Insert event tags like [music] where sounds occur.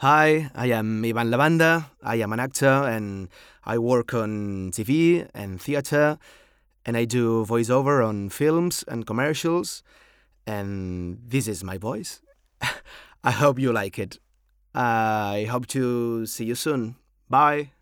Hi, I am Ivan Labanda. I am an actor and I work on TV and theater and I do voiceover on films and commercials. And this is my voice. [laughs] I hope you like it. I hope to see you soon. Bye.